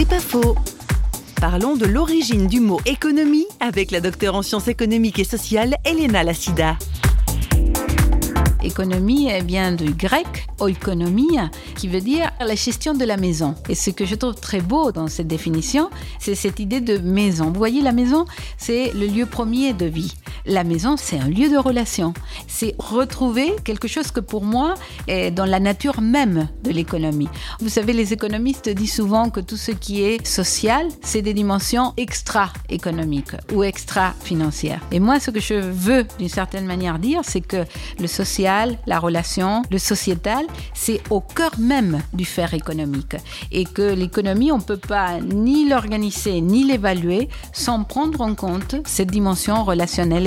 C'est pas faux. Parlons de l'origine du mot économie avec la docteure en sciences économiques et sociales Elena Lassida. Économie vient du grec oikonomia, qui veut dire la gestion de la maison. Et ce que je trouve très beau dans cette définition, c'est cette idée de maison. Vous voyez, la maison, c'est le lieu premier de vie. La maison, c'est un lieu de relation. C'est retrouver quelque chose que pour moi est dans la nature même de l'économie. Vous savez, les économistes disent souvent que tout ce qui est social, c'est des dimensions extra-économiques ou extra-financières. Et moi, ce que je veux d'une certaine manière dire, c'est que le social, la relation, le sociétal, c'est au cœur même du faire économique. Et que l'économie, on ne peut pas ni l'organiser ni l'évaluer sans prendre en compte cette dimension relationnelle